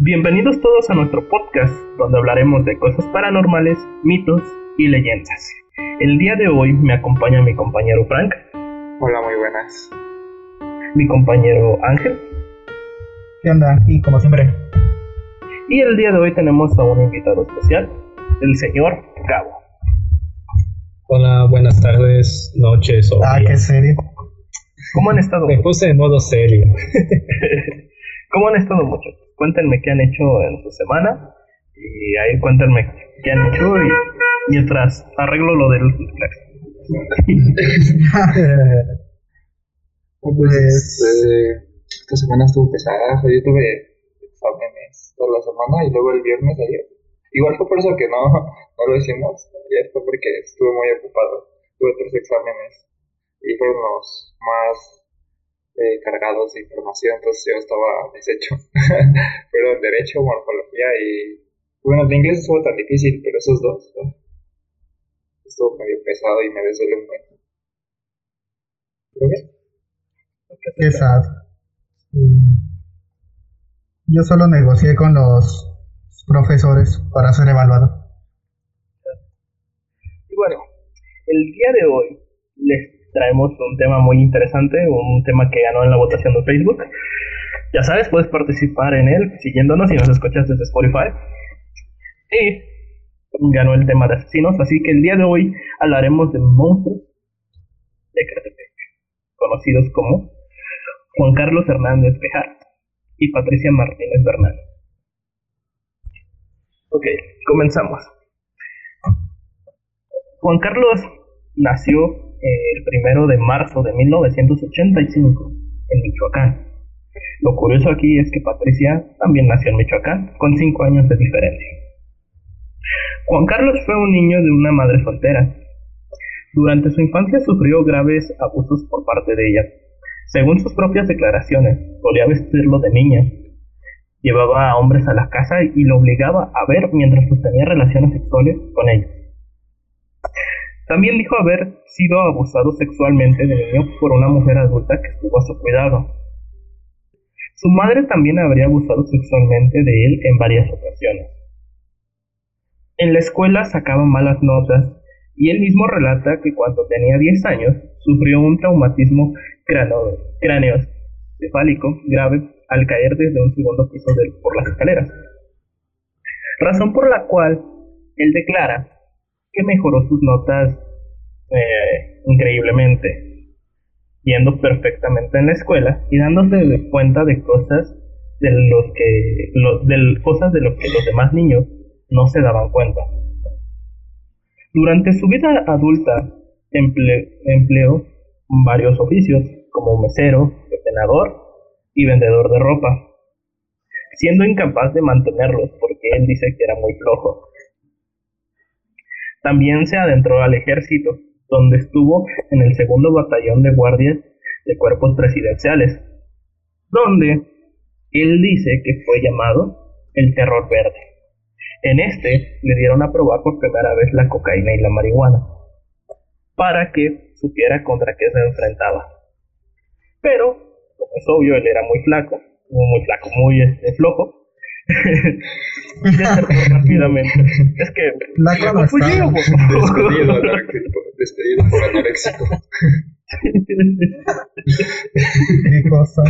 Bienvenidos todos a nuestro podcast, donde hablaremos de cosas paranormales, mitos y leyendas. El día de hoy me acompaña mi compañero Frank. Hola, muy buenas. Mi compañero Ángel. ¿Qué onda? Y como siempre. Y el día de hoy tenemos a un invitado especial, el señor Gabo. Hola, buenas tardes, noches o Ah, qué serio. ¿Cómo han estado? Me puse en modo serio. ¿Cómo han estado muchachos? Cuéntenme qué han hecho en su semana y ahí cuéntenme qué han hecho y mientras arreglo lo del Pues, eh, esta semana estuvo pesada. Yo tuve exámenes toda la semana y luego el viernes ayer. Igual fue por eso que no, no lo hicimos. Ayer fue porque estuve muy ocupado. Tuve tres exámenes y fueron los más eh, cargados de información, entonces yo estaba deshecho. Fueron derecho, morfología y... Bueno, el inglés estuvo tan difícil, pero esos dos ¿no? estuvo medio pesado y me desvelé un buen. ¿Pero qué? Qué sad. Yo solo negocié con los profesores para ser evaluado. Y bueno, el día de hoy les traemos un tema muy interesante, un tema que ganó en la votación de Facebook. Ya sabes, puedes participar en él siguiéndonos si nos escuchas desde Spotify. Y ganó el tema de asesinos, así que el día de hoy hablaremos de monstruos de Catepec, conocidos como Juan Carlos Hernández Pejar y Patricia Martínez Bernal. Ok, comenzamos. Juan Carlos nació el primero de marzo de 1985 en Michoacán. Lo curioso aquí es que Patricia también nació en Michoacán, con 5 años de diferencia. Juan Carlos fue un niño de una madre soltera. Durante su infancia sufrió graves abusos por parte de ella. Según sus propias declaraciones, solía vestirlo de niña. Llevaba a hombres a la casa y lo obligaba a ver mientras sostenía relaciones sexuales con ellos. También dijo haber sido abusado sexualmente de niño por una mujer adulta que estuvo a su cuidado. Su madre también habría abusado sexualmente de él en varias ocasiones. En la escuela sacaba malas notas y él mismo relata que cuando tenía 10 años sufrió un traumatismo craneoencefálico grave al caer desde un segundo piso de, por las escaleras. Razón por la cual él declara que mejoró sus notas eh, increíblemente, yendo perfectamente en la escuela y dándose cuenta de cosas de los que de cosas de los que los demás niños no se daban cuenta. Durante su vida adulta emple, empleó varios oficios como mesero, entrenador y vendedor de ropa, siendo incapaz de mantenerlos porque él dice que era muy flojo. También se adentró al ejército, donde estuvo en el segundo batallón de guardias de cuerpos presidenciales, donde él dice que fue llamado el terror verde. En este le dieron a probar por primera vez la cocaína y la marihuana, para que supiera contra qué se enfrentaba. Pero, como es obvio, él era muy flaco, muy flaco, muy este, flojo, rápidamente. Es que La po. Despedido, despedido por anoréxico. Qué cosa.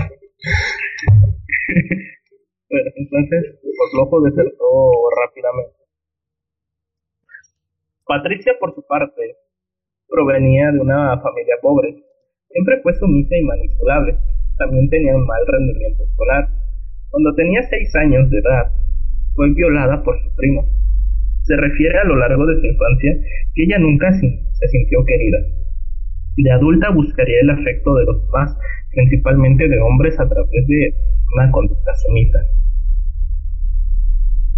Bueno, entonces, pues Loco desertó rápidamente. Patricia, por su parte, provenía de una familia pobre. Siempre fue sumisa y manipulable. También tenía un mal rendimiento escolar. Cuando tenía seis años de edad, fue violada por su primo. Se refiere a lo largo de su infancia que ella nunca se sintió querida. De adulta buscaría el afecto de los demás, principalmente de hombres a través de una conducta sumisa.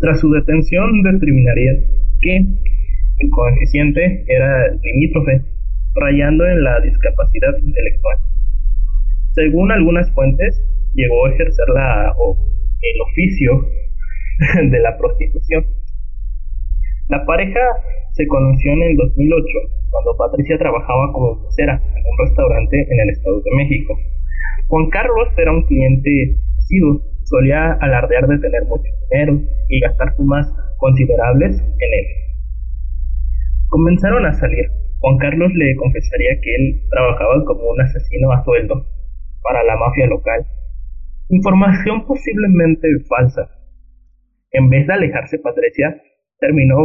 Tras su detención determinaría que el coeficiente era limítrofe, rayando en la discapacidad intelectual. Según algunas fuentes, llegó a ejercer la, el oficio de la prostitución. La pareja se conoció en el 2008, cuando Patricia trabajaba como mesera en un restaurante en el Estado de México. Juan Carlos era un cliente asiduo, solía alardear de tener mucho dinero y gastar sumas considerables en él. Comenzaron a salir. Juan Carlos le confesaría que él trabajaba como un asesino a sueldo para la mafia local. Información posiblemente falsa. En vez de alejarse Patricia, terminó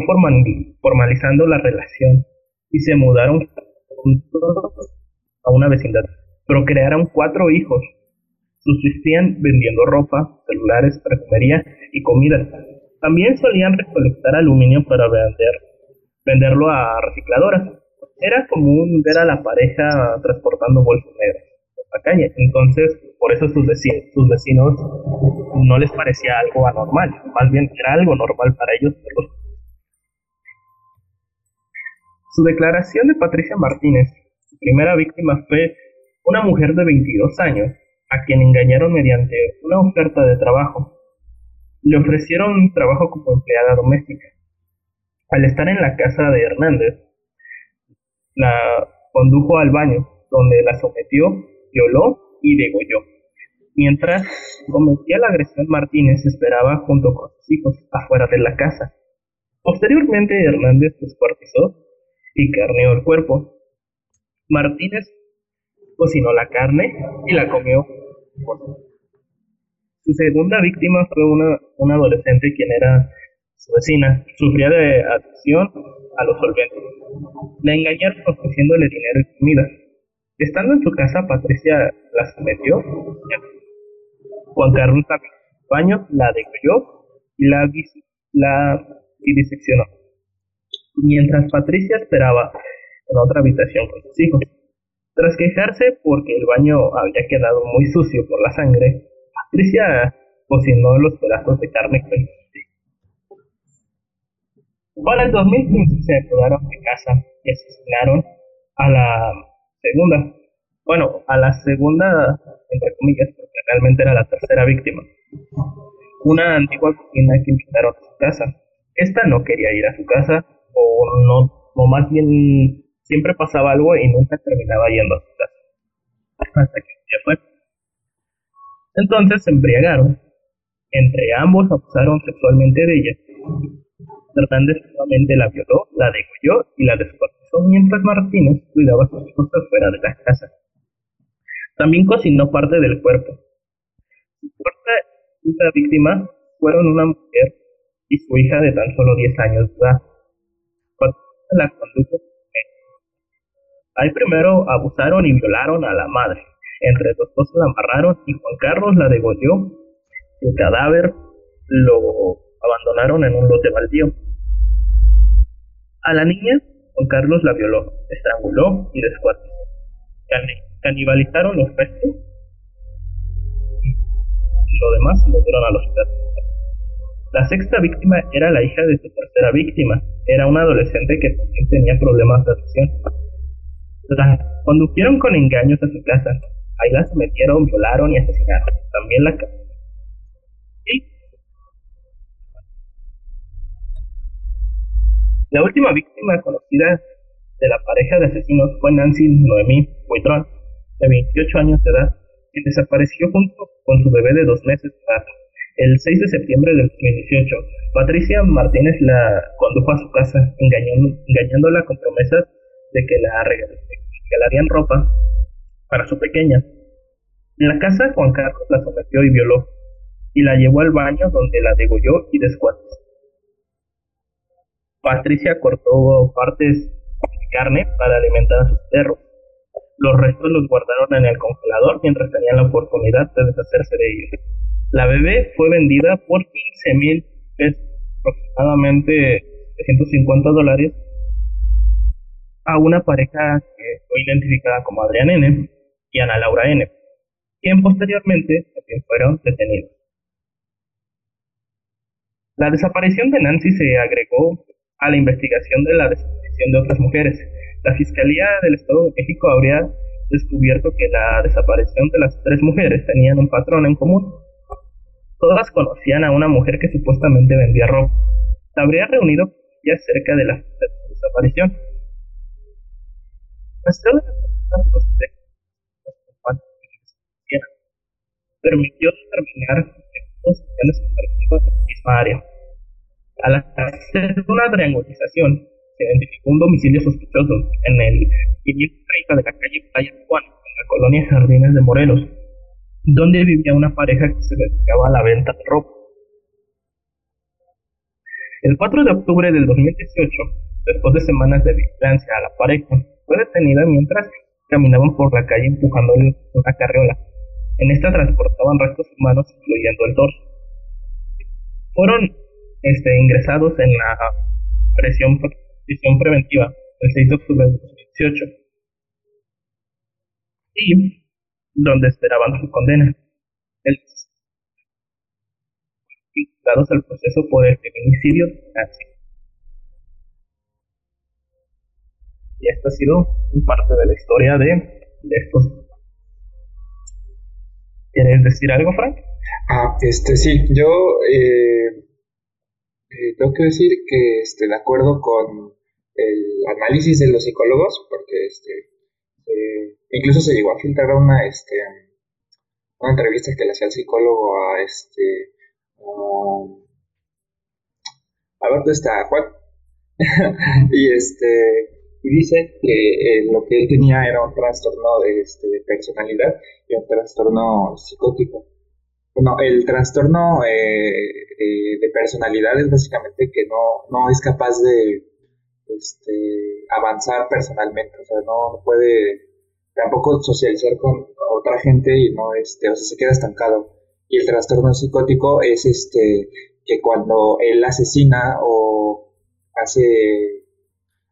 formalizando la relación y se mudaron juntos a una vecindad. Procrearon cuatro hijos. Subsistían vendiendo ropa, celulares, perfumería y comida. También solían recolectar aluminio para vender, venderlo a recicladoras. Era común ver a la pareja transportando bolsas negras la. Entonces, por eso sus vecinos, sus vecinos no les parecía algo anormal. Más bien era algo normal para ellos Su declaración de Patricia Martínez, su primera víctima fue una mujer de 22 años, a quien engañaron mediante una oferta de trabajo. Le ofrecieron un trabajo como empleada doméstica. Al estar en la casa de Hernández, la condujo al baño, donde la sometió, violó y degolló. Mientras cometía la agresión, Martínez esperaba junto con sus hijos afuera de la casa. Posteriormente, Hernández descuartizó y carneó el cuerpo. Martínez cocinó la carne y la comió. Su segunda víctima fue una, una adolescente quien era su vecina. Sufría de adicción a los solventes. La engañaron ofreciéndole dinero y comida. Estando en su casa, Patricia la sometió. Juan Carlos la baño, la degolló y la, la diseccionó. Mientras Patricia esperaba en otra habitación con sus hijos. Tras quejarse porque el baño había quedado muy sucio por la sangre, Patricia cocinó los pedazos de carne con Para el 2015 se mudaron de casa y asesinaron a la segunda, bueno, a la segunda, entre comillas, porque realmente era la tercera víctima. Una antigua cocina que invitaron a su casa. Esta no quería ir a su casa o no, o más bien siempre pasaba algo y nunca terminaba yendo a su casa. Hasta que ya fue. Entonces se embriagaron. Entre ambos abusaron sexualmente de ella. Hernández nuevamente la violó, la degolló y la descuartizó mientras Martínez cuidaba sus hijos fuera de la casa. También cocinó parte del cuerpo. Su cuarta víctima fueron una mujer y su hija de tan solo 10 años de edad. La condujo Ahí primero abusaron y violaron a la madre. Entre dos cosas la amarraron y Juan Carlos la degolló. El cadáver lo abandonaron en un lote baldío. A la niña, Juan Carlos la violó, estranguló y descuartizó. canibalizaron los restos y lo demás lo dieron a los perros. La sexta víctima era la hija de su tercera víctima. Era una adolescente que también tenía problemas de adicción la condujeron con engaños a su casa. Ahí la sometieron, violaron y asesinaron. También la y La última víctima conocida de la pareja de asesinos fue Nancy Noemí Buitrón, de 28 años de edad, quien desapareció junto con su bebé de dos meses. El 6 de septiembre del 2018, Patricia Martínez la condujo a su casa, engañándola con promesas de que la regalarían ropa para su pequeña. En la casa, Juan Carlos la sometió y violó, y la llevó al baño donde la degolló y descuartizó. Patricia cortó partes de carne para alimentar a sus perros. Los restos los guardaron en el congelador mientras tenían la oportunidad de deshacerse de ellos. La bebé fue vendida por 15 mil pesos, aproximadamente 150 dólares, a una pareja que fue identificada como Adrián N. y Ana Laura N., quien posteriormente también fueron detenidos. La desaparición de Nancy se agregó a la investigación de la desaparición de otras mujeres. La Fiscalía del Estado de México habría descubierto que la desaparición de las tres mujeres tenían un patrón en común. Todas conocían a una mujer que supuestamente vendía ropa. Se habría reunido ya cerca de la, de su desaparición permitió determinar operativas en la misma área. Al hacer una triangulización, se identificó un domicilio sospechoso en el 530 de la calle Playa Juan, en la colonia Jardines de Morelos, donde vivía una pareja que se dedicaba a la venta de ropa. El 4 de octubre del 2018, después de semanas de vigilancia a la pareja, fue detenida mientras caminaban por la calle empujando una carriola. En esta transportaban restos humanos, incluyendo el torso. Fueron este, ingresados en la prisión, prisión preventiva el 6 de octubre de 2018 y donde esperaban su condena. El al proceso por el feminicidio nazi. Y esta ha sido parte de la historia de, de estos. ¿Quieres decir algo, Frank? Ah, este sí, yo eh, eh, tengo que decir que este, de acuerdo con el análisis de los psicólogos, porque este, eh, incluso se llegó a filtrar una, este, una entrevista que le hacía el psicólogo a este a ver, está Juan. Y este y dice que eh, lo que él tenía era un trastorno de, este, de personalidad y un trastorno psicótico bueno, el trastorno eh, eh, de personalidad es básicamente que no, no es capaz de este, avanzar personalmente, o sea, no, puede tampoco socializar con otra gente y no, este, o sea, se queda estancado. Y el trastorno psicótico es este, que cuando él asesina o hace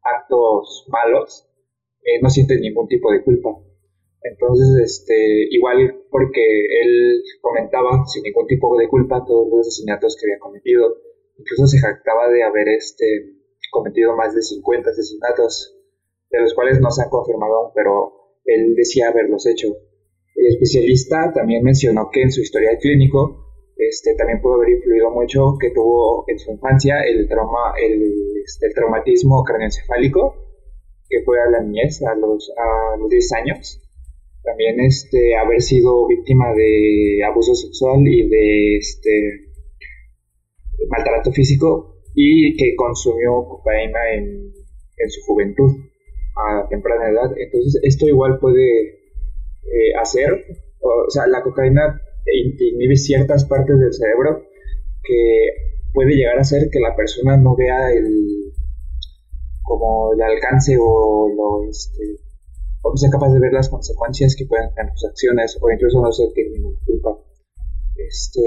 actos malos, eh, no siente ningún tipo de culpa. Entonces, este, igual porque él comentaba sin ningún tipo de culpa todos los asesinatos que había cometido. Incluso se jactaba de haber este, cometido más de 50 asesinatos, de los cuales no se han confirmado aún, pero él decía haberlos hecho. El especialista también mencionó que en su historial clínico este, también pudo haber influido mucho que tuvo en su infancia el, trauma, el, este, el traumatismo craneoencefálico, que fue a la niñez, a los, a los 10 años también este haber sido víctima de abuso sexual y de este maltrato físico y que consumió cocaína en, su juventud a temprana edad. Entonces esto igual puede eh, hacer o, sea la cocaína inhibe ciertas partes del cerebro que puede llegar a hacer que la persona no vea el como el alcance o lo este o sea capaz de ver las consecuencias que pueden tener sus acciones o incluso no que ninguna culpa. Este,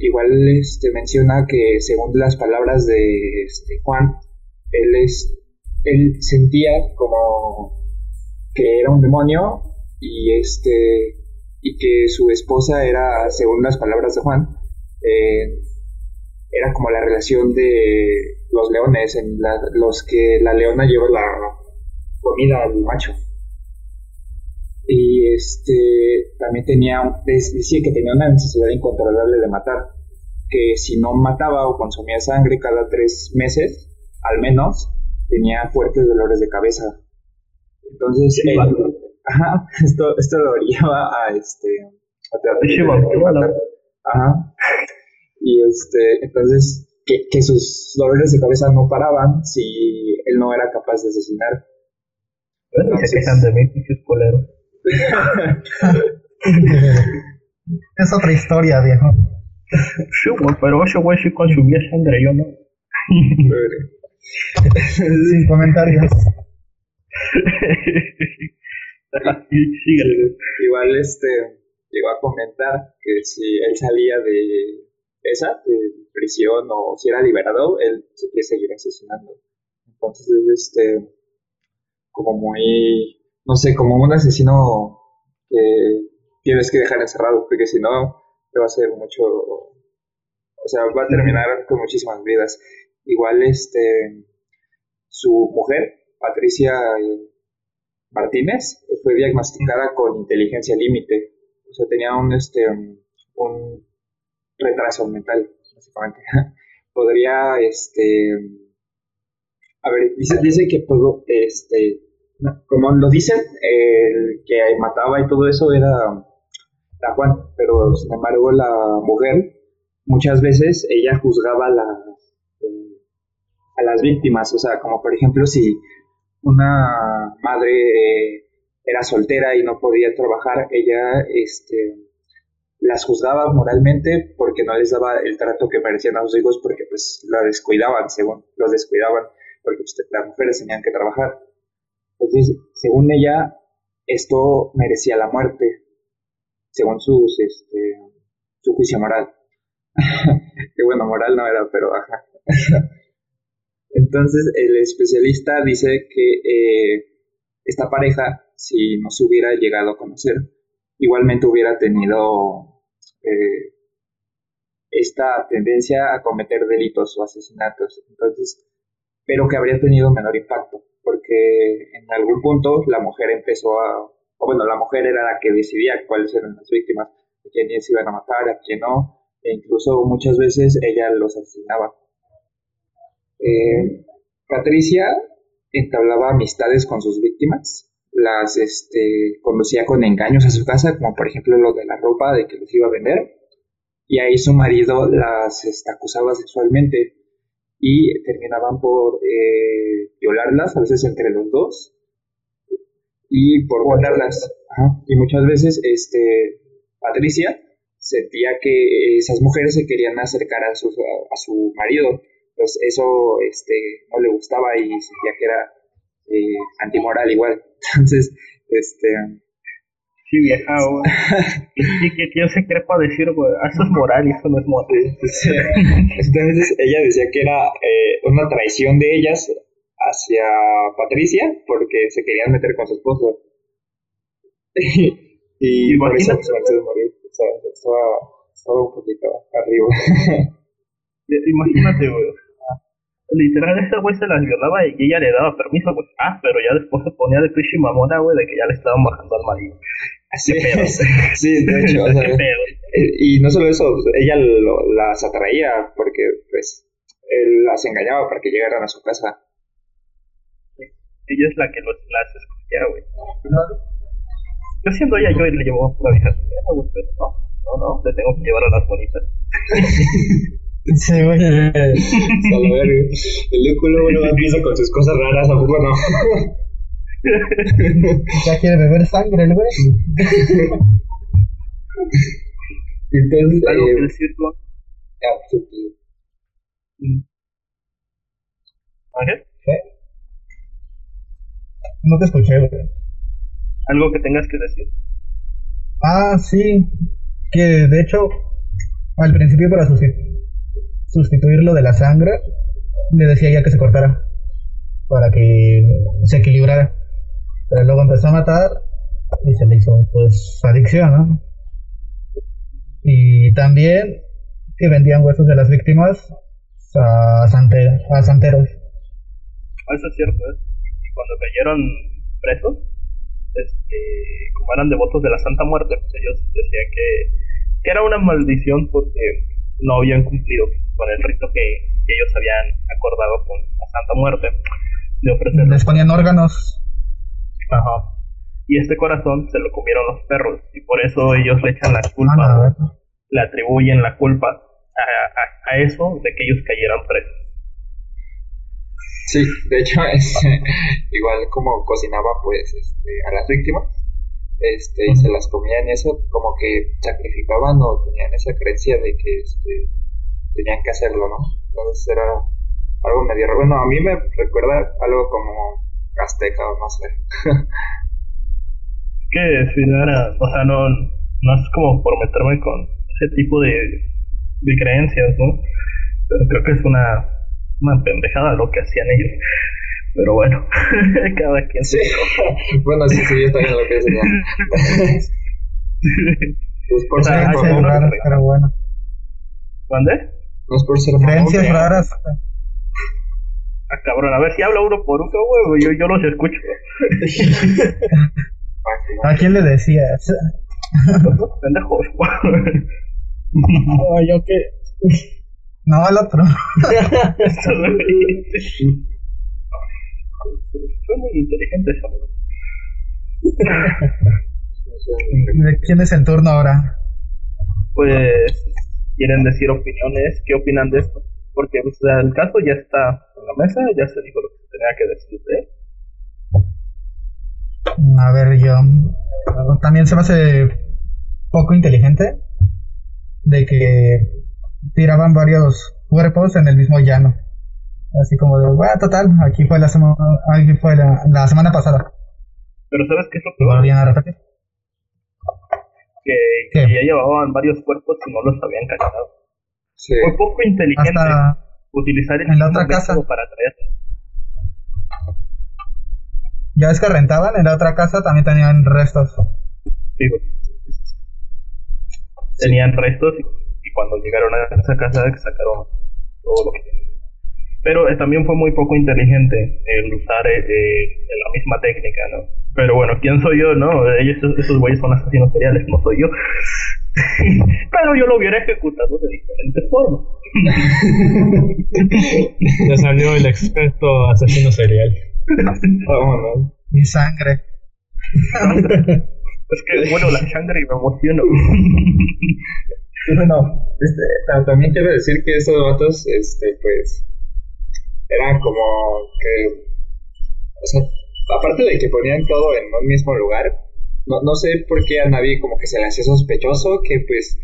igual este, menciona que según las palabras de este, Juan, él, es, él sentía como que era un demonio y, este, y que su esposa era, según las palabras de Juan, eh, era como la relación de los leones, en los que la leona lleva la comida al macho y este también tenía decía que tenía una necesidad incontrolable de matar que si no mataba o consumía sangre cada tres meses al menos tenía fuertes dolores de cabeza. Entonces ajá, esto esto lo lleva a este a ajá. Y este entonces que, que sus dolores de cabeza no paraban si él no era capaz de asesinar. Entonces, de mí, es otra historia, viejo. Sí, pero ese güey sí consumía sangre, yo no. Sin comentarios. Igual este llegó a comentar que si él salía de esa, de prisión o si era liberado, él se quiere seguir asesinando. Entonces este como muy no sé, como un asesino que tienes que dejar encerrado, porque si no, te va a hacer mucho, o sea, va a terminar con muchísimas vidas. Igual, este, su mujer, Patricia Martínez, fue diagnosticada con inteligencia límite, o sea, tenía un, este, un retraso mental, básicamente. Podría, este, a ver, dice, dice que pudo, este, como lo dicen, el que mataba y todo eso era la Juan, pero sin embargo la mujer muchas veces ella juzgaba a las, eh, a las víctimas, o sea, como por ejemplo si una madre era soltera y no podía trabajar, ella este, las juzgaba moralmente porque no les daba el trato que merecían a sus hijos porque pues la descuidaban, según los descuidaban, porque pues, las mujeres tenían que trabajar. Entonces, según ella, esto merecía la muerte, según sus, este, su juicio moral. que bueno, moral no era, pero ajá. Entonces, el especialista dice que eh, esta pareja, si no se hubiera llegado a conocer, igualmente hubiera tenido eh, esta tendencia a cometer delitos o asesinatos. Entonces, pero que habría tenido menor impacto, porque en algún punto la mujer empezó a, o bueno, la mujer era la que decidía cuáles eran las víctimas, a quiénes iban a matar, a quién no, e incluso muchas veces ella los asesinaba. Eh, Patricia entablaba amistades con sus víctimas, las este, conducía con engaños a su casa, como por ejemplo lo de la ropa de que les iba a vender, y ahí su marido las este, acusaba sexualmente y terminaban por eh, violarlas, a veces entre los dos, y por guardarlas. Y muchas veces este, Patricia sentía que esas mujeres se querían acercar a su, a su marido, pues eso este, no le gustaba y sentía que era eh, antimoral igual. Entonces, este... Sí, vieja, güey. y que tío se crepa decir, güey, ah, eso es moral y eso no es moral. Entonces ella decía que era eh, una traición de ellas hacia Patricia porque se querían meter con su esposo. y por eso se morir. O sea, estaba, estaba un poquito arriba. Imagínate, güey. Literal, ese güey se las violaba y ella le daba permiso, güey. Ah, pero ya después se ponía de pichi mamona, güey, de que ya le estaban bajando al marido. Sí, sí, de hecho, o sea, eh, y no solo eso, ella lo, las atraía porque, pues, él las engañaba para que llegaran a su casa. Ella es la que los, las escogía, güey. Yo siendo ella, yo le llevo la vieja no, no, no, le tengo que llevar a las bonitas. Sí, güey. el culo, bueno, empieza con sus cosas raras, ¿a poco no? ya quiere beber sangre el güey. Entonces, ¿Algo eh, que decir tú? sí, sí. ¿Ángel? ¿Qué? No te escuché, güey. ¿Algo que tengas que decir? Ah, sí. Que de hecho, al principio para susti- sustituir lo de la sangre, le decía ya que se cortara. Para que se equilibrara. Pero luego empezó a matar y se le hizo pues adicción, ¿no? Y también que vendían huesos de las víctimas a, sante- a santeros. Eso es cierto, ¿eh? Y cuando cayeron presos, este, como eran devotos de la Santa Muerte, pues ellos decían que, que era una maldición porque no habían cumplido con el rito que, que ellos habían acordado con la Santa Muerte de ofrecer. Les ponían órganos. Y este corazón se lo comieron los perros y por eso ellos le echan la culpa, Ah, no. le atribuyen la culpa a, a- a eso de que ellos cayeran presos. Sí, de hecho, este, igual como cocinaban pues este, a las víctimas, este, y se las comían y eso, como que sacrificaban o tenían esa creencia de que este, tenían que hacerlo, ¿no? Entonces era algo medio. Bueno, a mí me recuerda algo como azteca o no sé. que si no era, o sea, no, no es como por meterme con ese tipo de, de creencias, ¿no? Pero creo que es una, una pendejada lo que hacían ellos. Pero bueno, cada quien Sí, bueno, sí, sí, yo también lo que decía. Pues por O sea, ser raras, pero bueno. ¿Dónde? no es por ser Creencias raras. Ah, cabrón, a ver si habla uno por uno, güey, yo, yo los escucho. ¿A quién le decías? Pendejos. No, yo qué. No, al otro. Fue muy inteligente. ¿De quién es el turno ahora? Pues quieren decir opiniones, ¿qué opinan de esto? Porque pues, el caso ya está en la mesa, ya se dijo lo que se tenía que decir de. A ver, yo. También se me hace poco inteligente de que tiraban varios cuerpos en el mismo llano. Así como de, bueno, total, aquí fue la semana, aquí fue la, la semana pasada. Pero ¿sabes qué es lo peor? ¿Volvían a repetir? Que, que ya llevaban varios cuerpos y no los habían cachado. Sí. Fue poco inteligente Hasta utilizar el en la otra casa. para traerlos. Ya ves que rentaban, en la otra casa también tenían restos. Sí, güey. Tenían restos y, y cuando llegaron a esa casa sacaron todo lo que tenían. Pero eh, también fue muy poco inteligente el usar eh, eh, la misma técnica, ¿no? Pero bueno, ¿quién soy yo, no? Ellos, esos, esos güeyes son asesinos seriales, no soy yo. Pero yo lo hubiera ejecutado de diferentes formas. Ya salió el experto asesino serial. Vámonos. Mi sangre. Es que, bueno, la sangre y me emociono. Y bueno, este, ta- también quiero decir que estos vatos, este, pues, eran como que, o sea, aparte de que ponían todo en un mismo lugar, no, no sé por qué a nadie como que se le hacía sospechoso que, pues,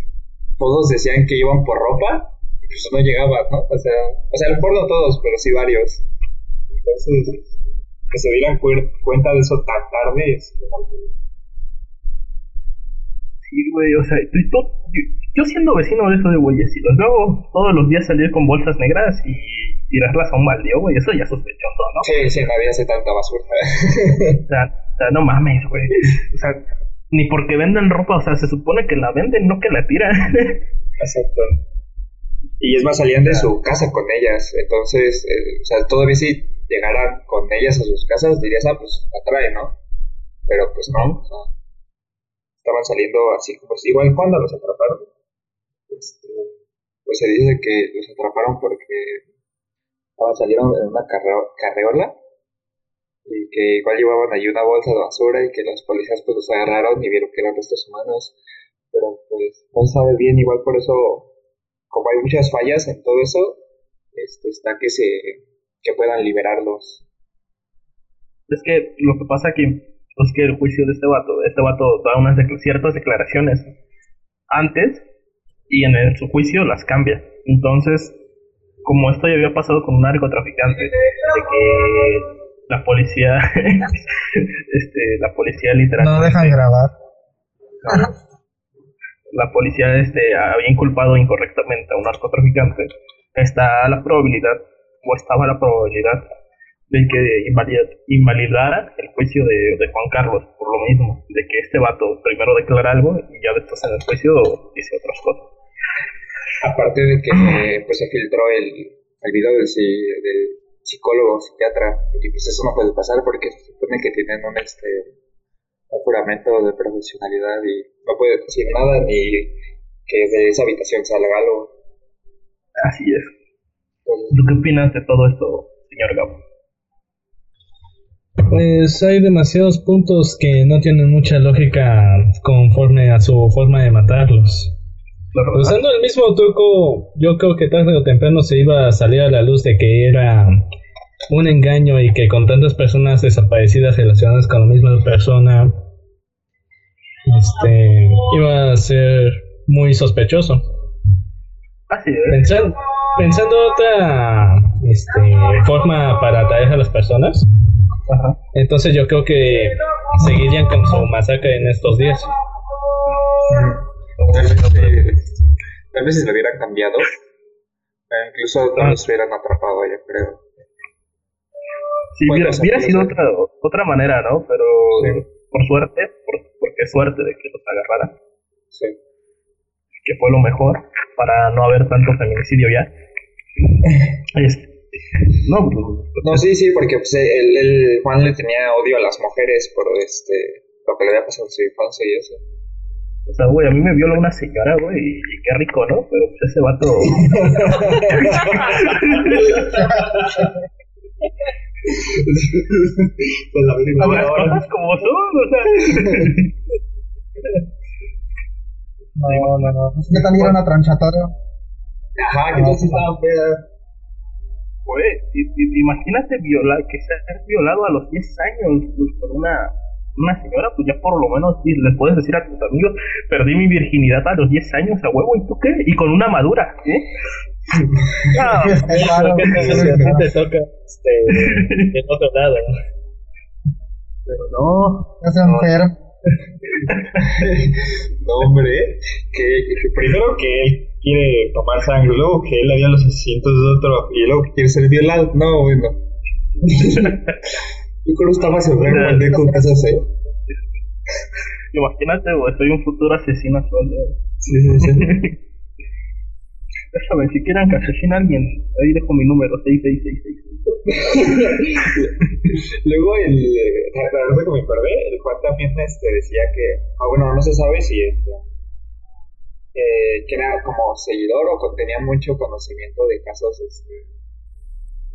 todos decían que iban por ropa, y pues no llegaban, ¿no? O sea, o sea, no todos, pero sí varios. Entonces, que se dieran cuenta de eso tan tarde es. Sí, güey, o sea, tú- tú- yo, siendo vecino de eso de güeyes y los veo todos los días salir con bolsas negras y tirarlas a un baldío, güey, eso ya es sospechoso, ¿no? Sí, sí, nadie hace tanta basura. O sea, o sea, no mames, güey. O sea, ni porque venden ropa, o sea, se supone que la venden, no que la tiran. Exacto. Y es más, salían de su casa con ellas. Entonces, eh, o sea, todavía si llegaran con ellas a sus casas, dirías, ah, pues atrae, ¿no? Pero pues no. o sea, estaban saliendo así como si igual cuando los atraparon. Este, pues se dice que los atraparon porque ah, salieron en una carreo- carreola y que igual llevaban ahí una bolsa de basura y que los policías pues los agarraron y vieron que eran restos humanos pero pues no se sabe bien, igual por eso, como hay muchas fallas en todo eso, este, está que se que puedan liberarlos. es que lo que pasa aquí es que el juicio de este vato, este vato da unas ciertas declaraciones antes y en el- su juicio las cambia. Entonces, como esto ya había pasado con un narcotraficante, de que la policía, este, la policía literal No dejan grabar. la policía este, había inculpado incorrectamente a un narcotraficante, está la probabilidad, o estaba la probabilidad, de que invalida- invalidara el juicio de, de Juan Carlos, por lo mismo, de que este vato primero declara algo y ya después en el juicio dice otras cosas. Aparte de que eh, pues se filtró el, el video del, del psicólogo, psiquiatra, y pues eso no puede pasar porque se supone que tienen un este un juramento de profesionalidad y no puede decir nada ni que de esa habitación salga algo. Así es. ¿Tú qué opinas de todo esto, señor Gabo? Pues hay demasiados puntos que no tienen mucha lógica conforme a su forma de matarlos. Usando el mismo truco, yo creo que tarde o temprano se iba a salir a la luz de que era un engaño y que con tantas personas desaparecidas relacionadas con la misma persona, este, iba a ser muy sospechoso. así es. Pensan- pensando otra este, forma para atraer a las personas, Ajá. entonces yo creo que seguirían con su masacre en estos días. Tal vez, eh, tal vez si lo hubieran cambiado, eh, incluso no Ah. los hubieran atrapado, yo creo. Sí, hubiera, hubiera sido otra, otra manera, ¿no? Pero Sí. por suerte, por, porque es suerte de que los agarraran, Sí. que fue lo mejor para no haber tanto feminicidio ya. Este, no, pues, No, sí, sí, porque pues, el, el Juan le tenía odio a las mujeres por este lo que le había pasado en su infancia y eso. o sea, güey, a mí me viola una señora, güey, y, qué rico, ¿no? Pero pues ese vato... Pues las cosas como son, o sea... No, No, no, no. Es que también era una tranchatora. Ajá, que entonces estaba peda. I- imagínate violar, que seas violado a los 10 años pues, por una, una señora, pues ya por lo menos le puedes decir a tus amigos, perdí mi virginidad a los 10 años a huevo, ¿y tú qué? Y con una madura, ¿eh? No, Claro, ¿Qué tal te toca este, en otro lado? pero no. Ya se enferma. No, hombre, que, que primero que él quiere tomar sangre, luego que él haría los asesinatos de otro, y luego que quiere ser violado. No, bueno. Yo creo que está más enfermo el de con cosas, ¿eh? Imagínate, güey, soy un futuro asesino sueldo. Sí, sí, sí. Déjame, si quieren que asesine a alguien, ahí dejo mi número, 6666. Luego, el, la verdad que me el Juan también este, decía que, ah, bueno, no se sabe si este, eh, que era como seguidor o con- tenía mucho conocimiento de casos este,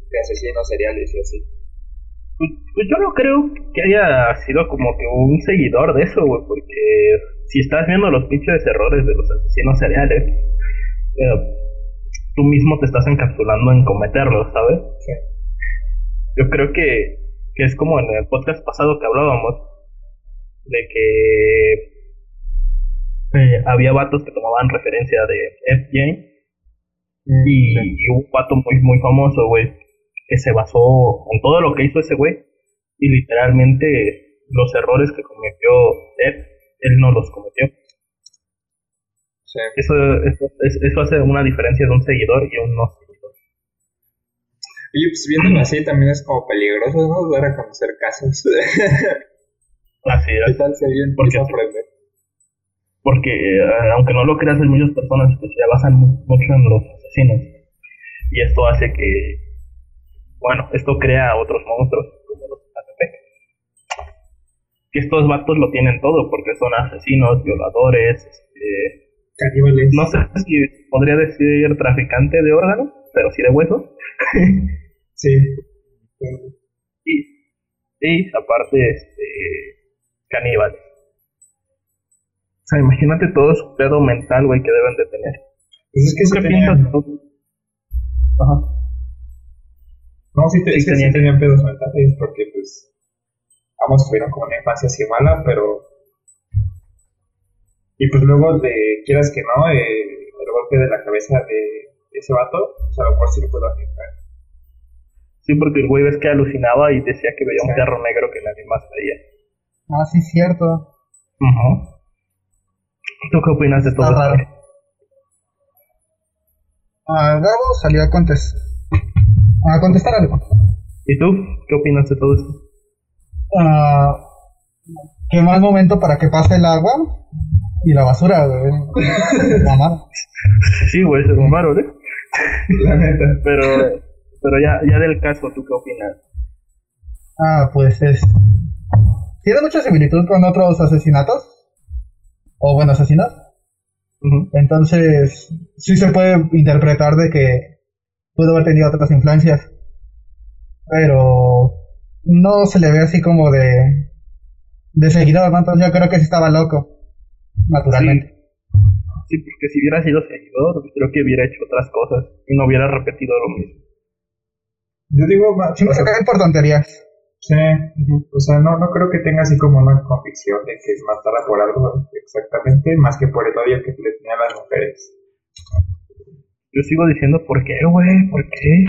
de asesinos seriales y así. Pues, pues yo no creo que haya sido como que un seguidor de eso, güey, porque si estás viendo los pinches errores de los asesinos seriales, eh, tú mismo te estás encapsulando en cometerlos, ¿sabes? Sí. Yo creo que, que es como en el podcast pasado que hablábamos, de que eh, había vatos que tomaban referencia de FJ y, y un pato muy, muy famoso, güey, que se basó en todo lo que hizo ese güey. Y literalmente los errores que cometió Ed, él no los cometió. Sí. Eso, eso, es- eso hace una diferencia de un seguidor y un no seguidor. Oye, pues viéndolo así también es como peligroso, ¿no? Dar a conocer casos. Así ¿Qué es. tal si alguien Porque- aprender? Porque eh, aunque no lo creas, hay muchas personas que se basan mu- mucho en los asesinos. Y esto hace que, bueno, esto crea otros monstruos como los ATP. Que estos vatos lo tienen todo porque son asesinos, violadores, este, Caníbales. no sé si podría decir traficante de órganos, pero sí de huesos. Sí. y, y aparte, este, caníbales. O sea, imagínate todo su pedo mental, güey, que deben de tener. Pues es que ¿Qué tenían? Ajá. no, sí, te, Sí es que sí tenían. tenían pedos mentales porque pues ambos tuvieron como una infancia así mala, pero y pues luego de quieras que no, eh, el golpe de la cabeza de ese vato, pues a lo mejor sí le puedo afectar. Sí, porque el güey ves que alucinaba y decía que veía un perro negro que nadie más veía. Ah, sí, cierto. Ajá. ¿Tú qué opinas de todo Está esto? raro. Ah, Gabo salió a, contes- a contestar algo. ¿Y tú? ¿Qué opinas de todo esto? Ah, qué mal momento para que pase el agua y la basura, güey. La mar. Sí, güey, se mamaron, ¿eh? La neta. Pero, pero ya, ya del caso, ¿tú qué opinas? Ah, pues es. Tiene mucha similitud con otros asesinatos. O bueno, asesinos. Entonces, sí se puede interpretar de que pudo haber tenido otras influencias. Pero no se le ve así como de. de seguidor, ¿no? Entonces yo creo que sí estaba loco. Naturalmente. Sí, porque si hubiera sido seguidor, creo que hubiera hecho otras cosas y no hubiera repetido lo mismo. Yo digo, o sea, caen por tonterías. sí, o sea, no, no creo que tenga así como una convicción de que es matara por algo exactamente, más que por el odio que le tenían las mujeres. Yo sigo diciendo, ¿por qué, güey? ¿Por qué?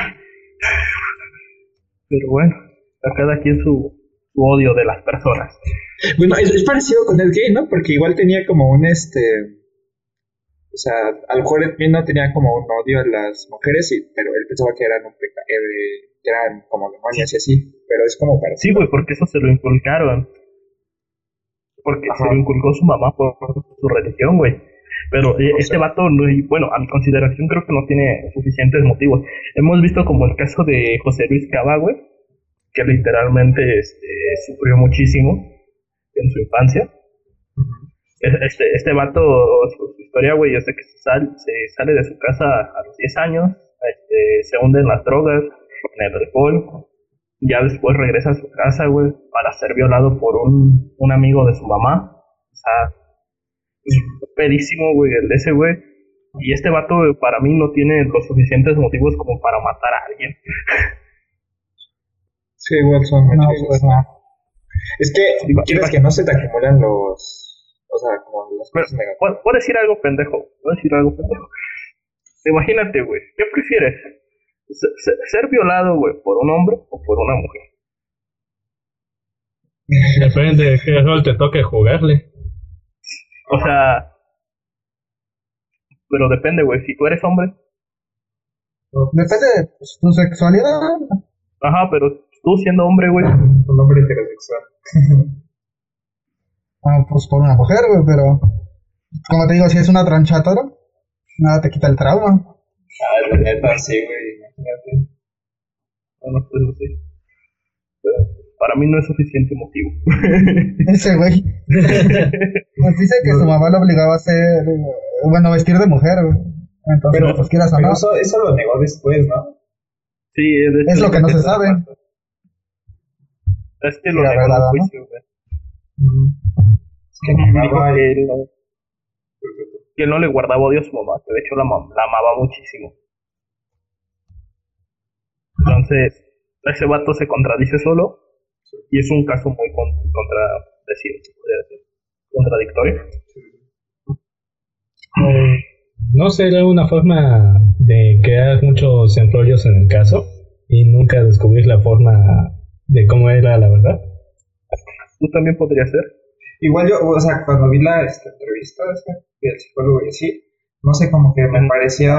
Pero bueno, a cada quien su, su odio de las personas. Bueno, es, es parecido con el gay, ¿no? Porque igual tenía como un este. O sea, a lo mejor él no tenía como un odio a las mujeres, y, pero él pensaba que eran un peca- eh, que eran como demonios y así. Pero es como Sí, parecido. güey, porque eso se lo inculcaron. Porque Ajá. se lo inculcó su mamá por su religión, güey. Pero eh, este vato, bueno, a mi consideración creo que no tiene suficientes motivos. Hemos visto como el caso de José Luis Cava, güey, que literalmente este, sufrió muchísimo en su infancia. Es- Este, este vato, su, su historia, güey, es de que se, sal- se sale de su casa a los 10 años, este, se hunde en las drogas, en el alcohol, ya después regresa a su casa, güey, para ser violado por un, un amigo de su mamá. O sea, pedísimo, güey, el de ese güey. Y este vato para mí no tiene los suficientes motivos como para matar a alguien. Sí, igual son No, machistas. pues no. Es que, quieres que no se te acumulan los. O sea, como las Pero, cosas negativas. ¿puedo, puedo decir algo pendejo? ¿Puedo decir algo pendejo? Imagínate, güey, ¿qué prefieres? Se- se- ¿Ser violado, güey, por un hombre o por una mujer? Depende de qué rol te toque jugarle. O sea, pero depende, güey, si tú eres hombre, Depende de tu sexualidad. ajá, pero tú siendo hombre, güey, Un hombre heterosexual. Ah, pues por una mujer, güey, pero. Como te digo, si es una tranchatora, nada te quita el trauma. Ah, la neta, sí, güey, imagínate. bueno, pues no sé. Pero para mí no es suficiente motivo. Ese güey. Pues dice que su mamá lo obligaba a ser. eh, Bueno, vestir de mujer, güey. Entonces, Pero, pues quieras o no. eso, eso lo negó después, ¿no? sí, de hecho, Es lo que no se sabe. Es que lo negó en juicio, güey. Es que Dijo negaba que el- él, no- que él no le guardaba odio a su mamá, que de hecho la, la amaba muchísimo. Entonces, ese vato se contradice solo y es un caso muy con- contradecido, se podría decir. contradictorio. ¿No será una forma de crear muchos embrollos en el caso y nunca descubrir la forma de cómo era la verdad? Tú también podría ser. Igual yo, o sea, cuando vi la esta, entrevista del psicólogo y así, no sé, como que me parecía,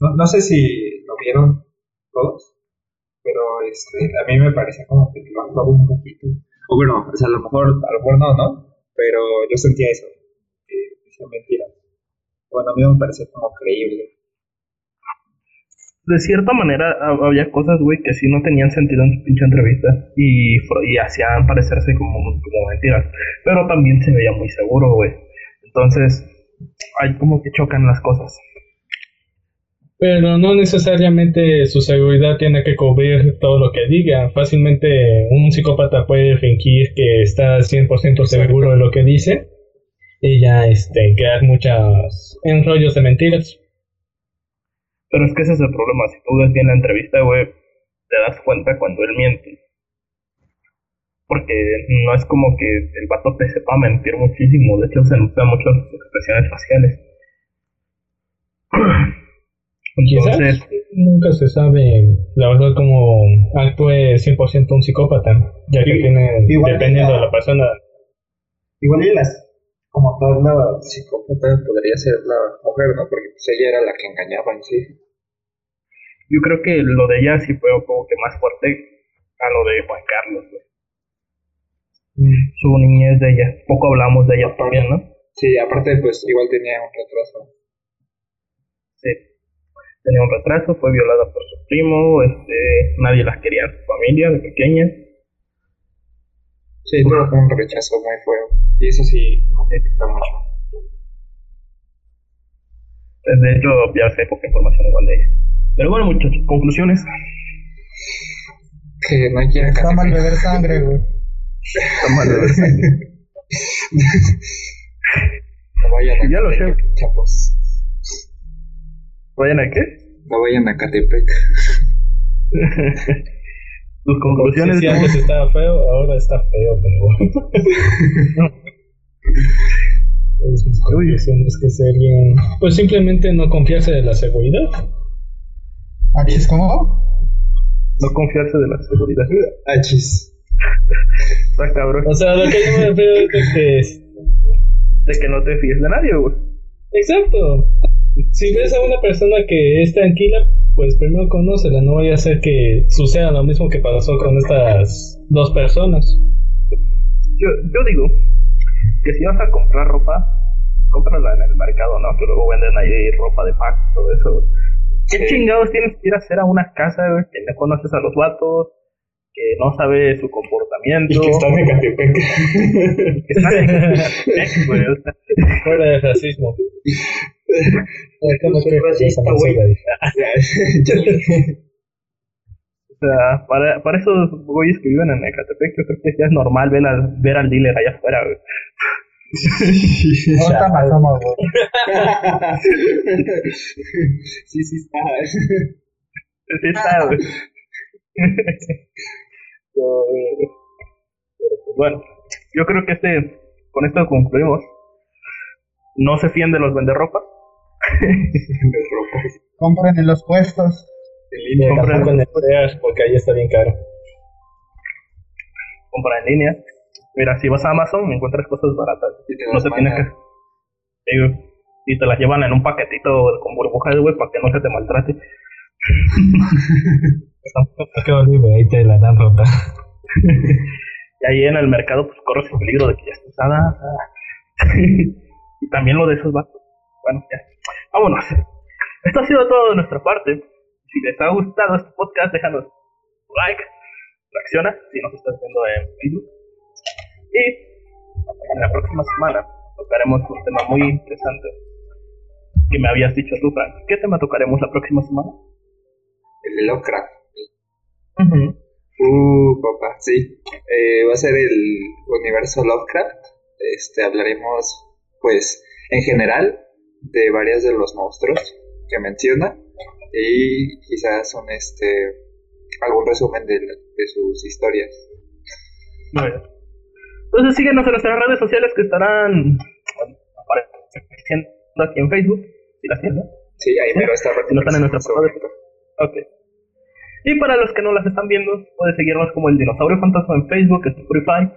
no, no sé si lo vieron todos, pero este, a mí me parecía como que lo actuaba un poquito. O bueno, o sea, a lo mejor, a lo mejor no, ¿no? Pero yo sentía eso, que decía mentiras. Bueno, a mí me parecía como creíble. De cierta manera ha- había cosas, güey, que sí no tenían sentido en su pinche entrevista y, y hacían parecerse como, como mentiras. Pero también se veía muy seguro, güey. Entonces, hay como que chocan las cosas. Pero no necesariamente su seguridad tiene que cubrir todo lo que diga. Fácilmente un psicópata puede fingir que está 100% seguro de lo que dice y ya este, crear muchos enrollos de mentiras. Pero es que ese es el problema. Si tú ves bien la entrevista, güey, te das cuenta cuando él miente. Porque no es como que el vato te sepa mentir muchísimo. De hecho, se notan muchas expresiones faciales. Quizás Entonces, nunca se sabe la verdad cómo actúe 100% un psicópata, ya que tiene, igual dependiendo la- de la persona, Igual y las, como tal, la psicópata podría ser la mujer, ¿no? Porque pues ella era la que engañaba en sí. yo creo que lo de ella sí fue como que más fuerte a lo de Juan Carlos, güey. Su niñez de ella. Poco hablamos de ella también, ¿no? Sí, aparte, pues igual tenía un retraso. Sí. Tenía un retraso, fue violada por su primo, este, nadie las quería en su familia de pequeña. Sí, tuvo un rechazo muy feo. Y eso sí, me afecta mucho. De hecho, ya sé poca información igual de ella. Pero bueno, muchachos, conclusiones. Que no quiera Está mal beber sangre, güey. Está mal, de verdad. No vayan a Ya lo sé. Chavos. ¿Vayan a qué? No vayan a Catepec. Tus conclusiones. si antes estaba feo, ahora está feo, pero bueno. Pues, mis conclusiones que serían, pues simplemente no confiarse de la seguridad. Achis, ¿cómo? No confiarse de la seguridad. Achis. Está cabrón. O sea, lo que yo me refiero es de que De que no te fíes de nadie, güey. Exacto. Si ves a una persona que es tranquila, pues primero conócela, no vaya a ser que suceda lo mismo que pasó con estas dos personas. Yo, yo digo que si vas a comprar ropa, cómprala en el mercado, ¿no? Que luego venden ahí ropa de pack todo eso. ¿Qué Sí. chingados tienes que ir a hacer a una casa, que no conoces a los vatos, que no sabe su comportamiento? Y que están en Catepec. que en Catepec, güey, Fuera de racismo. Soy racista, güey. O sea, para, para esos güeyes que viven en Ecatepec, yo creo que ya es normal ver al, ver al dealer allá afuera, güey. No está más somos, güey. sí, sí está. Sí está, güey. Pero, pues, bueno, yo creo que este, con esto concluimos. No se fíen de los venderropas. Compren en los puestos. En línea. Compren. Tampoco necesitas porque ahí está bien caro. Compra en línea. Mira, si vas a Amazon encuentras cosas baratas. Y te No las se tiene que. Y te las llevan en un paquetito con burbujas, güey, para que no se te maltrate. Ahí te la dan rota. Y ahí en el mercado, pues corres el peligro de que ya esté usada. y también lo de esos vatos. Bueno, ya. Vámonos. Esto ha sido todo de nuestra parte. Si les ha gustado este podcast, déjanos like, reacciona si nos estás viendo en Facebook. Y en la próxima semana tocaremos un tema muy interesante que me habías dicho tú, Frank. ¿Qué tema tocaremos la próxima semana? El de Lovecraft. Uh, papá, sí. Eh, va a ser el universo Lovecraft. Este, hablaremos, pues, en general, de varios de los monstruos que menciona. Y quizás un, este, algún resumen de, de sus historias. Bien. Entonces síguenos en nuestras redes sociales que estarán bueno, apareciendo aquí en Facebook, si las tienen. ¿no? Sí, ahí me lo está Si no están en nuestra página. Ok. Y para los que no las están viendo, puedes seguirnos como el Dinosaurio Fantasma en Facebook, Spotify,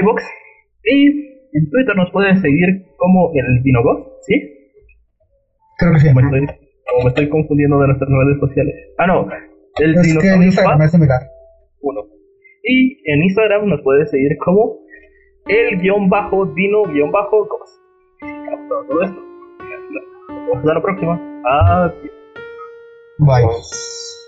iBox. Y en Twitter nos puedes seguir como el Dinogos, ¿sí? Creo que sí. Como estoy, me estoy confundiendo de nuestras redes sociales. Ah, no. El Es que en Instagram Fan es similar. 1. Y en Instagram nos puedes seguir como el guion bajo dino guion bajo. Todo esto. Nos vemos a la próxima. Adiós. Bye.